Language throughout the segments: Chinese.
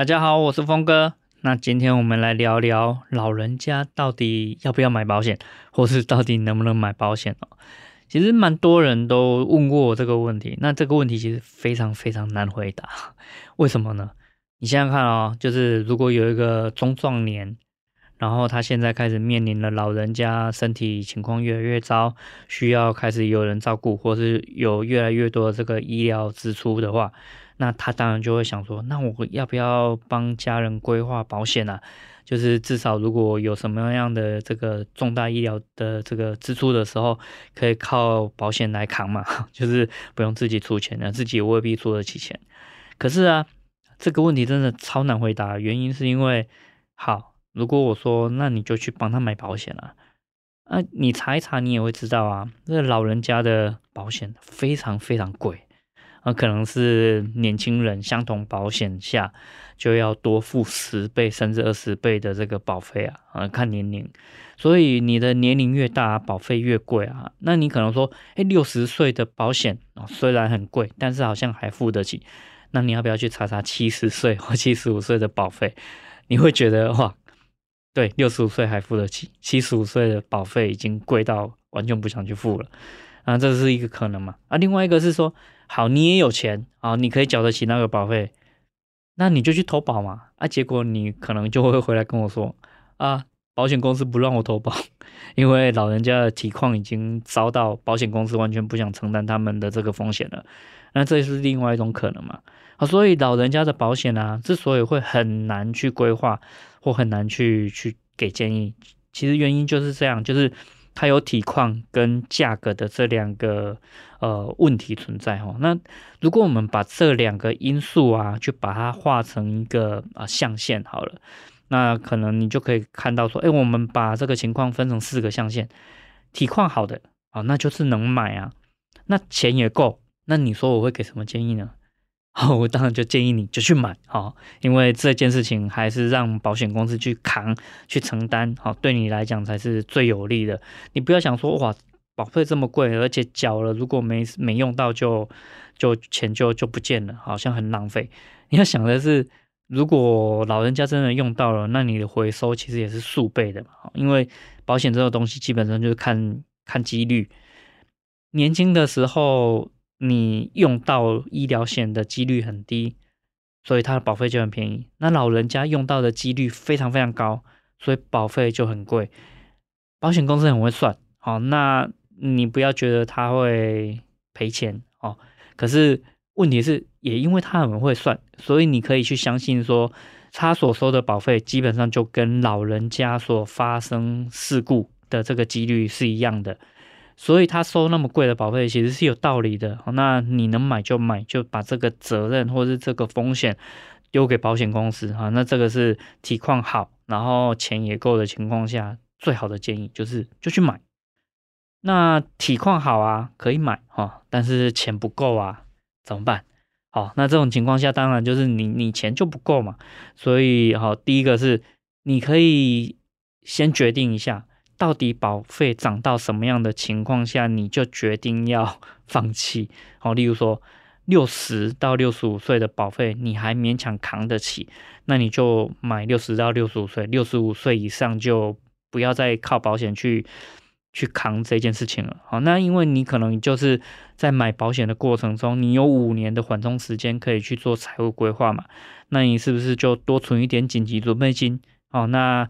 大家好，我是峰哥。那今天我们来聊聊老人家到底要不要买保险，或是到底能不能买保险哦。其实蛮多人都问过我这个问题。那这个问题其实非常非常难回答。为什么呢？你想想看哦，就是如果有一个中壮年，然后他现在开始面临了老人家身体情况越来越糟，需要开始有人照顾，或是有越来越多的这个医疗支出的话。那他当然就会想说，那我要不要帮家人规划保险啊？就是至少如果有什么样的这个重大医疗的这个支出的时候，可以靠保险来扛嘛，就是不用自己出钱了，自己也未必出得起钱。可是啊，这个问题真的超难回答，原因是因为，好，如果我说那你就去帮他买保险了，啊，你查一查你也会知道啊，这老人家的保险非常非常贵。啊，可能是年轻人相同保险下就要多付十倍甚至二十倍的这个保费啊，啊，看年龄，所以你的年龄越大，保费越贵啊。那你可能说，哎，六十岁的保险啊，虽然很贵，但是好像还付得起。那你要不要去查查七十岁或七十五岁的保费？你会觉得哇，对，六十五岁还付得起，七十五岁的保费已经贵到完全不想去付了。啊，这是一个可能嘛？啊，另外一个是说。好，你也有钱啊，你可以缴得起那个保费，那你就去投保嘛。啊，结果你可能就会回来跟我说，啊，保险公司不让我投保，因为老人家的体况已经糟到保险公司完全不想承担他们的这个风险了。那这是另外一种可能嘛？啊，所以老人家的保险啊，之所以会很难去规划或很难去去给建议，其实原因就是这样，就是。它有体况跟价格的这两个呃问题存在哈。那如果我们把这两个因素啊，就把它画成一个啊象限好了，那可能你就可以看到说，哎，我们把这个情况分成四个象限，体况好的啊，那就是能买啊，那钱也够，那你说我会给什么建议呢？好，我当然就建议你就去买，好，因为这件事情还是让保险公司去扛、去承担，好，对你来讲才是最有利的。你不要想说哇，保费这么贵，而且缴了如果没没用到就就钱就就不见了，好像很浪费。你要想的是，如果老人家真的用到了，那你的回收其实也是数倍的嘛，因为保险这个东西基本上就是看看几率，年轻的时候。你用到医疗险的几率很低，所以它的保费就很便宜。那老人家用到的几率非常非常高，所以保费就很贵。保险公司很会算，好，那你不要觉得他会赔钱哦。可是问题是，也因为他很会算，所以你可以去相信说，他所收的保费基本上就跟老人家所发生事故的这个几率是一样的。所以他收那么贵的保费，其实是有道理的。那你能买就买，就把这个责任或是这个风险丢给保险公司哈。那这个是体况好，然后钱也够的情况下，最好的建议就是就去买。那体况好啊，可以买哈，但是钱不够啊，怎么办？好，那这种情况下，当然就是你你钱就不够嘛。所以好，第一个是你可以先决定一下。到底保费涨到什么样的情况下，你就决定要放弃？好，例如说六十到六十五岁的保费，你还勉强扛得起，那你就买六十到六十五岁，六十五岁以上就不要再靠保险去去扛这件事情了。好，那因为你可能就是在买保险的过程中，你有五年的缓冲时间可以去做财务规划嘛，那你是不是就多存一点紧急准备金？好，那。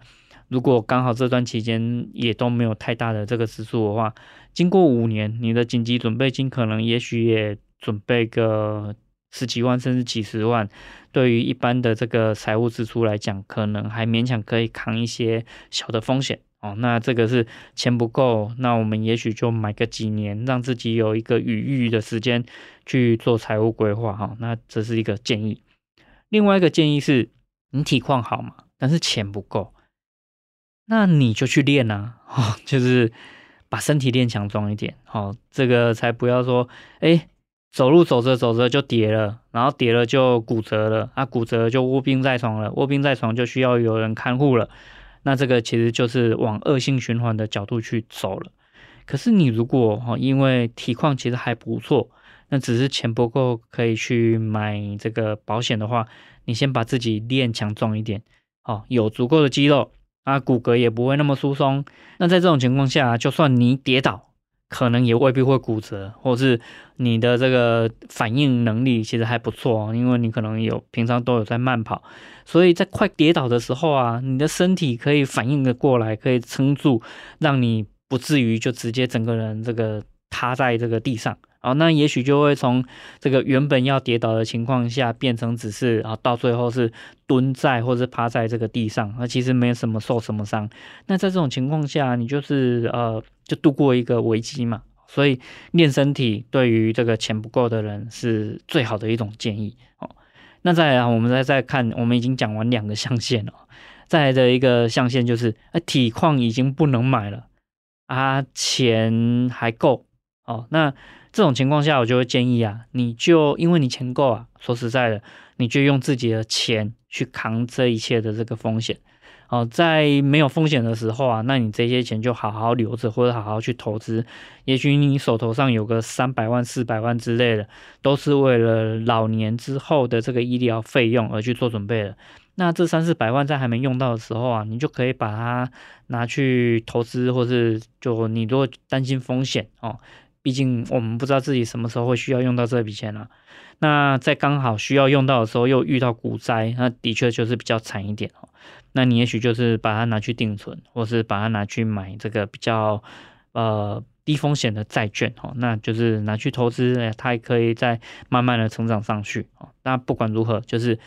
如果刚好这段期间也都没有太大的这个支出的话，经过五年，你的紧急准备金可能也许也准备个十几万甚至几十万，对于一般的这个财务支出来讲，可能还勉强可以扛一些小的风险哦。那这个是钱不够，那我们也许就买个几年，让自己有一个余裕的时间去做财务规划哈。那这是一个建议。另外一个建议是，你体况好嘛，但是钱不够，那你就去练啊，哦，就是把身体练强壮一点，哦，这个才不要说，哎，走路走着走着就跌了，然后跌了就骨折了，啊，骨折就卧病在床了，卧病在床就需要有人看护了，那这个其实就是往恶性循环的角度去走了。可是你如果哈，因为体况其实还不错，那只是钱不够可以去买这个保险的话，你先把自己练强壮一点，哦，有足够的肌肉啊，骨骼也不会那么疏松。那在这种情况下，就算你跌倒，可能也未必会骨折，或是你的这个反应能力其实还不错，因为你可能有平常都有在慢跑，所以在快跌倒的时候啊，你的身体可以反应的过来，可以撑住，让你。不至于就直接整个人这个塌在这个地上啊，那也许就会从这个原本要跌倒的情况下变成只是啊，到最后是蹲在或是趴在这个地上，那其实没有什么受什么伤。那在这种情况下，你就是呃，就度过一个危机嘛。所以练身体对于这个钱不够的人是最好的一种建议哦。那再来，我们再再看，我们已经讲完两个象限了，再来的一个象限就是，呃，体况已经不能买了。啊，钱还够哦。那这种情况下，我就会建议啊，你就因为你钱够啊，说实在的，你就用自己的钱去扛这一切的这个风险。哦，在没有风险的时候啊，那你这些钱就好好留着，或者好好去投资。也许你手头上有个三百万、四百万之类的，都是为了老年之后的这个医疗费用而去做准备的。那这三四百万在还没用到的时候啊，你就可以把它拿去投资，或是就你如果担心风险哦，毕竟我们不知道自己什么时候会需要用到这笔钱啊。那在刚好需要用到的时候又遇到股灾，那的确就是比较惨一点哦。那你也许就是把它拿去定存，或是把它拿去买这个比较呃低风险的债券哦，那就是拿去投资，它也可以再慢慢的成长上去哦。那不管如何，就是。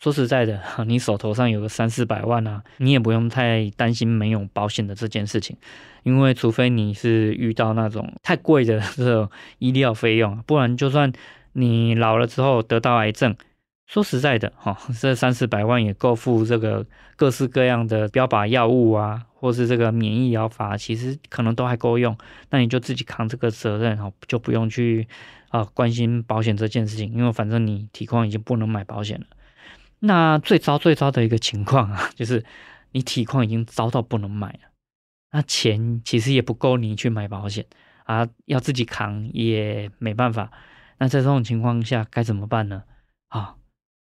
说实在的，你手头上有个三四百万啊，你也不用太担心没有保险的这件事情，因为除非你是遇到那种太贵的这种医疗费用，不然就算你老了之后得到癌症，说实在的，哈，这三四百万也够付这个各式各样的标靶药物啊，或是这个免疫疗法，其实可能都还够用。那你就自己扛这个责任，哈，就不用去啊关心保险这件事情，因为反正你体况已经不能买保险了。那最糟最糟的一个情况啊，就是你体况已经糟到不能买了，那钱其实也不够你去买保险啊，要自己扛也没办法。那在这种情况下该怎么办呢？啊，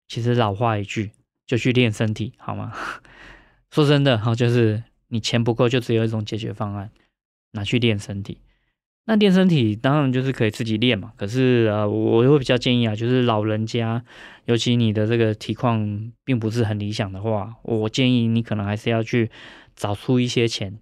其实老话一句，就去练身体，好吗？说真的哈，就是你钱不够，就只有一种解决方案，拿去练身体。那练身体当然就是可以自己练嘛，可是呃，我会比较建议啊，就是老人家，尤其你的这个体况并不是很理想的话，我建议你可能还是要去找出一些钱，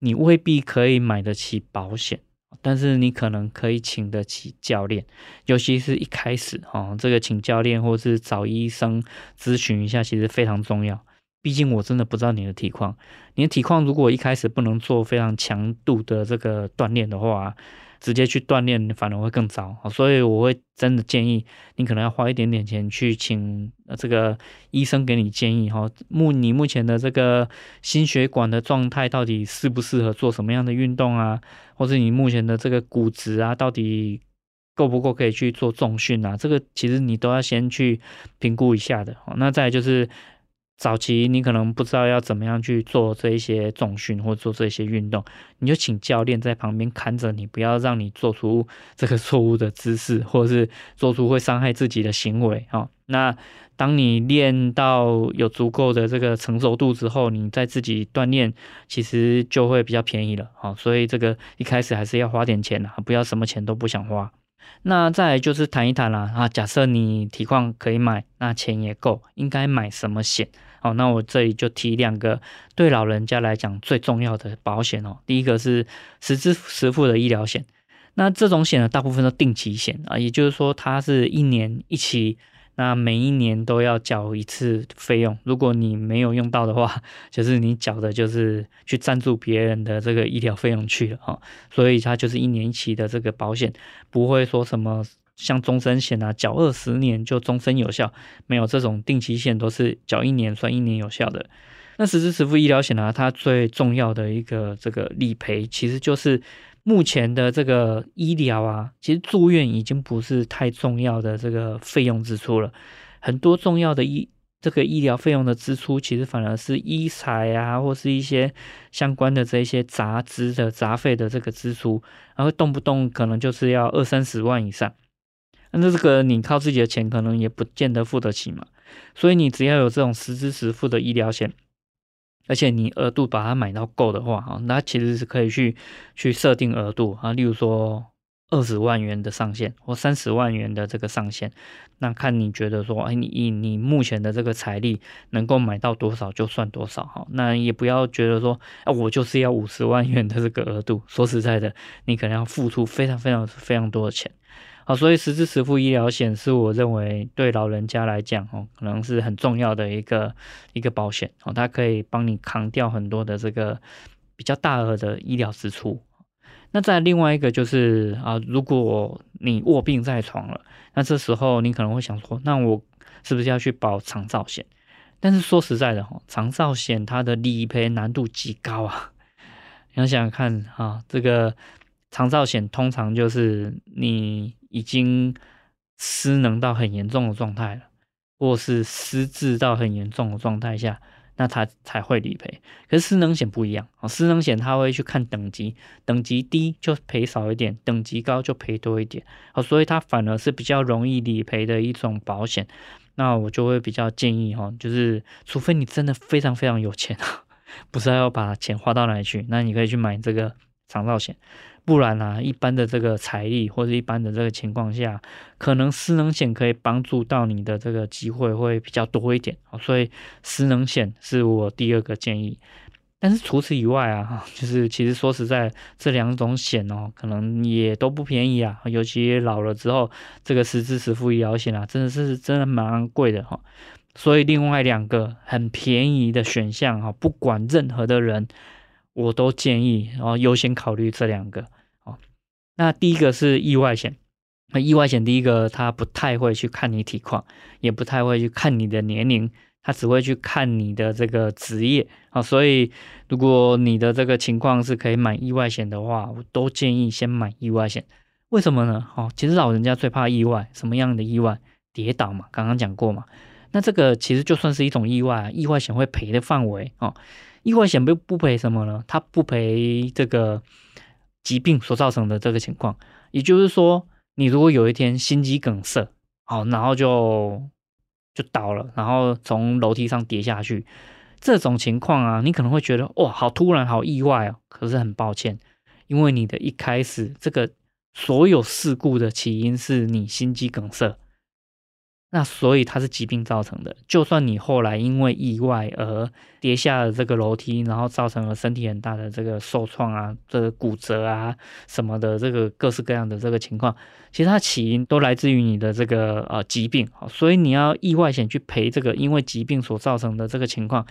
你未必可以买得起保险，但是你可能可以请得起教练，尤其是一开始哈，这个请教练或是找医生咨询一下，其实非常重要。毕竟我真的不知道你的体况，你的体况如果一开始不能做非常强度的这个锻炼的话，直接去锻炼反而会更糟。所以我会真的建议你可能要花一点点钱去请这个医生给你建议哈，目你目前的这个心血管的状态到底适不适合做什么样的运动啊，或者你目前的这个骨质啊到底够不够可以去做重训啊，这个其实你都要先去评估一下的。那再就是。早期你可能不知道要怎么样去做这一些重训或做这些运动，你就请教练在旁边看着你，不要让你做出 这个错误的姿势，或者是做出会伤害自己的行为。哈，那当你练到有足够的这个成熟度之后，你再自己锻炼，其实就会比较便宜了。哈，所以这个一开始还是要花点钱啊，不要什么钱都不想花。那再来就是谈一谈啦，啊，假设你体况可以买，那钱也够，应该买什么险？好，那我这里就提两个对老人家来讲最重要的保险哦。第一个是实支实付的医疗险，那这种险呢，大部分都定期险啊，也就是说它是一年一期。那每一年都要缴一次费用，如果你没有用到的话，就是你缴的就是去赞助别人的这个医疗费用去了哈，所以它就是一年一期的这个保险，不会说什么像终身险啊，缴二十年就终身有效，没有这种定期险都是缴一年算一年有效的。那实支实付医疗险呢，它最重要的一个这个理赔，其实就是目前的这个医疗啊，其实住院已经不是太重要的这个费用支出了，很多重要的医这个医疗费用的支出，其实反而是医材啊，或是一些相关的这一些杂支的杂费的这个支出，然后动不动可能就是要二三十万以上，那这个你靠自己的钱可能也不见得付得起嘛，所以你只要有这种实支实付的医疗险。而且你额度把它买到够的话，哈，那其实是可以去去设定额度啊，例如说二十万元的上限或三十万元的这个上限，那看你觉得说，哎，你以你目前的这个财力能够买到多少就算多少，哈，那也不要觉得说，啊，我就是要五十万元的这个额度，说实在的，你可能要付出非常非常非常多的钱。好，所以实支实付医疗险是我认为对老人家来讲哦，可能是很重要的一个一个保险哦，它可以帮你扛掉很多的这个比较大额的医疗支出。那再另外一个就是啊，如果你卧病在床了，那这时候你可能会想说，那我是不是要去保长照险？但是说实在的哈，长照险它的理赔难度极高啊，你要想想看啊，这个长照险通常就是你。已经失能到很严重的状态了，或是失智到很严重的状态下，那他才会理赔。可是失能险不一样啊，失能险他会去看等级，等级低就赔少一点，等级高就赔多一点。哦，所以它反而是比较容易理赔的一种保险。那我就会比较建议哈，就是除非你真的非常非常有钱啊，不知道要把钱花到哪里去，那你可以去买这个长照险。不然啊，一般的这个财力或者一般的这个情况下，可能失能险可以帮助到你的这个机会会比较多一点，所以失能险是我第二个建议。但是除此以外啊，就是其实说实在，这两种险哦，可能也都不便宜啊，尤其老了之后，这个实支实付医疗险啊，真的是真的蛮贵的哈。所以另外两个很便宜的选项哈，不管任何的人。我都建议，然后优先考虑这两个。哦，那第一个是意外险。那意外险第一个，他不太会去看你体况，也不太会去看你的年龄，他只会去看你的这个职业。啊，所以如果你的这个情况是可以买意外险的话，我都建议先买意外险。为什么呢？哦，其实老人家最怕意外，什么样的意外？跌倒嘛，刚刚讲过嘛。那这个其实就算是一种意外，意外险会赔的范围哦。意外险不不赔什么呢？它不赔这个疾病所造成的这个情况，也就是说，你如果有一天心肌梗塞，好，然后就就倒了，然后从楼梯上跌下去，这种情况啊，你可能会觉得哇，好突然，好意外哦。可是很抱歉，因为你的一开始这个所有事故的起因是你心肌梗塞。那所以它是疾病造成的，就算你后来因为意外而跌下了这个楼梯，然后造成了身体很大的这个受创啊，这个骨折啊什么的，这个各式各样的这个情况，其实它起因都来自于你的这个呃疾病，所以你要意外险去赔这个因为疾病所造成的这个情况，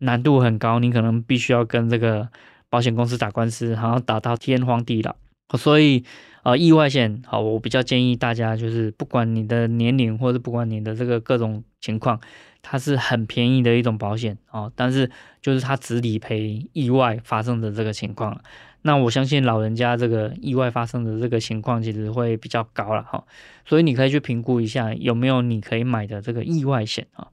难度很高，你可能必须要跟这个保险公司打官司，然后打到天荒地老，所以。啊、呃，意外险好，我比较建议大家就是，不管你的年龄或者不管你的这个各种情况，它是很便宜的一种保险哦。但是就是它只理赔意外发生的这个情况。那我相信老人家这个意外发生的这个情况其实会比较高了哈、所以你可以去评估一下有没有你可以买的这个意外险啊、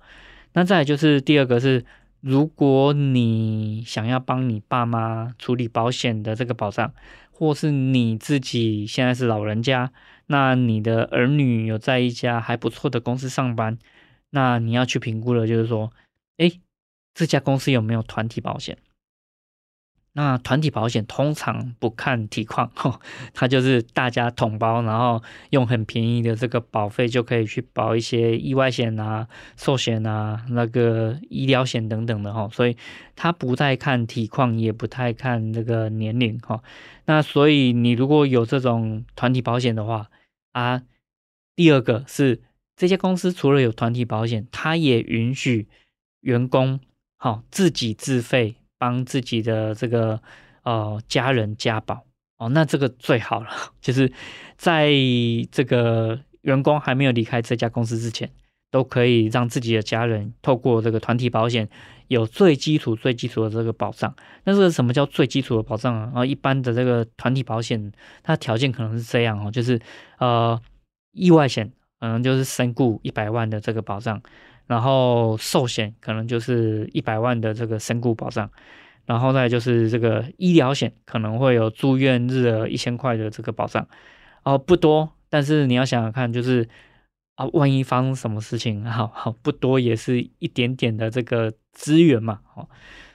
那再就是第二个是，如果你想要帮你爸妈处理保险的这个保障。或是你自己现在是老人家，那你的儿女有在一家还不错的公司上班，那你要去评估的，就是说，哎，这家公司有没有团体保险？那团体保险通常不看体况，吼，它就是大家统包，然后用很便宜的这个保费就可以去保一些意外险啊、寿险啊、那个医疗险等等的，哈，所以它不太看体况，也不太看这个年龄，哈。那所以你如果有这种团体保险的话，啊，第二个是这些公司除了有团体保险，它也允许员工，好，自己自费。帮自己的这个呃家人加保哦，那这个最好了，就是在这个员工还没有离开这家公司之前，都可以让自己的家人透过这个团体保险有最基础、最基础的这个保障。那这个什么叫最基础的保障啊？啊，一般的这个团体保险，它条件可能是这样哦，就是呃，意外险可能就是身故一百万的这个保障，然后寿险可能就是一百万的这个身故保障。然后再就是这个医疗险可能会有住院日额一千块的这个保障，哦，不多，但是你要想想看，就是啊，万一发生什么事情，好好不多也是一点点的这个资源嘛，哦，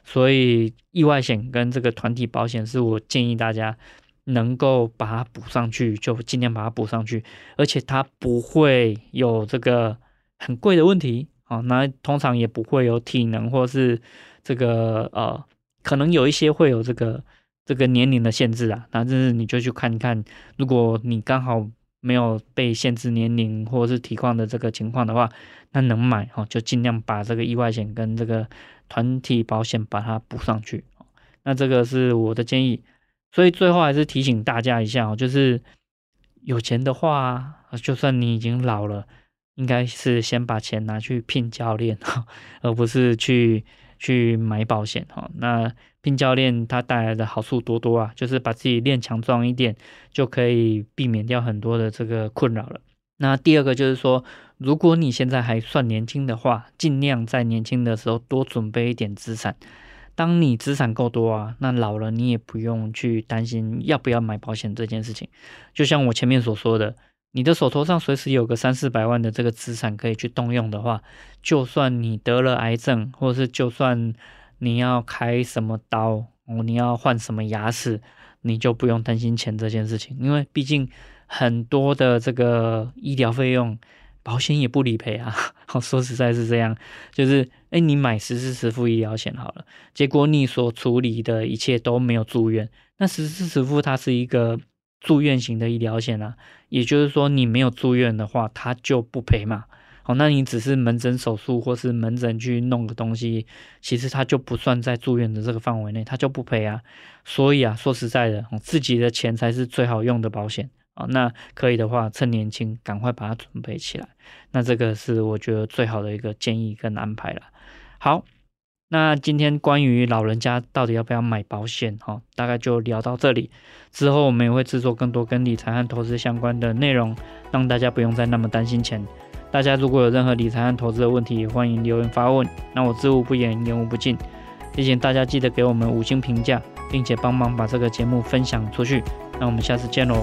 所以意外险跟这个团体保险是我建议大家能够把它补上去，就尽量把它补上去，而且它不会有这个很贵的问题，啊，那通常也不会有体能或是这个呃。可能有一些会有这个这个年龄的限制啊，那就是你就去看看，如果你刚好没有被限制年龄或是体况的这个情况的话，那能买哦，就尽量把这个意外险跟这个团体保险把它补上去。那这个是我的建议，所以最后还是提醒大家一下哦，就是有钱的话，就算你已经老了，应该是先把钱拿去聘教练哈，而不是去。去买保险哈，那聘教练他带来的好处多多啊，就是把自己练强壮一点，就可以避免掉很多的这个困扰了。那第二个就是说，如果你现在还算年轻的话，尽量在年轻的时候多准备一点资产。当你资产够多啊，那老了你也不用去担心要不要买保险这件事情。就像我前面所说的。你的手头上随时有个三四百万的这个资产可以去动用的话，就算你得了癌症，或者是就算你要开什么刀，哦，你要换什么牙齿，你就不用担心钱这件事情，因为毕竟很多的这个医疗费用，保险也不理赔啊。说实在是这样，就是诶，你买实支实付医疗险好了，结果你所处理的一切都没有住院，那实支实付它是一个。住院型的医疗险啊，也就是说你没有住院的话，它就不赔嘛。好，那你只是门诊手术或是门诊去弄个东西，其实它就不算在住院的这个范围内，它就不赔啊。所以啊，说实在的，自己的钱才是最好用的保险啊。那可以的话，趁年轻赶快把它准备起来。那这个是我觉得最好的一个建议跟安排了。好。那今天关于老人家到底要不要买保险，哈，大概就聊到这里。之后我们也会制作更多跟理财和投资相关的内容，让大家不用再那么担心钱。大家如果有任何理财和投资的问题，也欢迎留言发问。那我知无不言，言无不尽。提醒大家记得给我们五星评价，并且帮忙把这个节目分享出去。那我们下次见喽。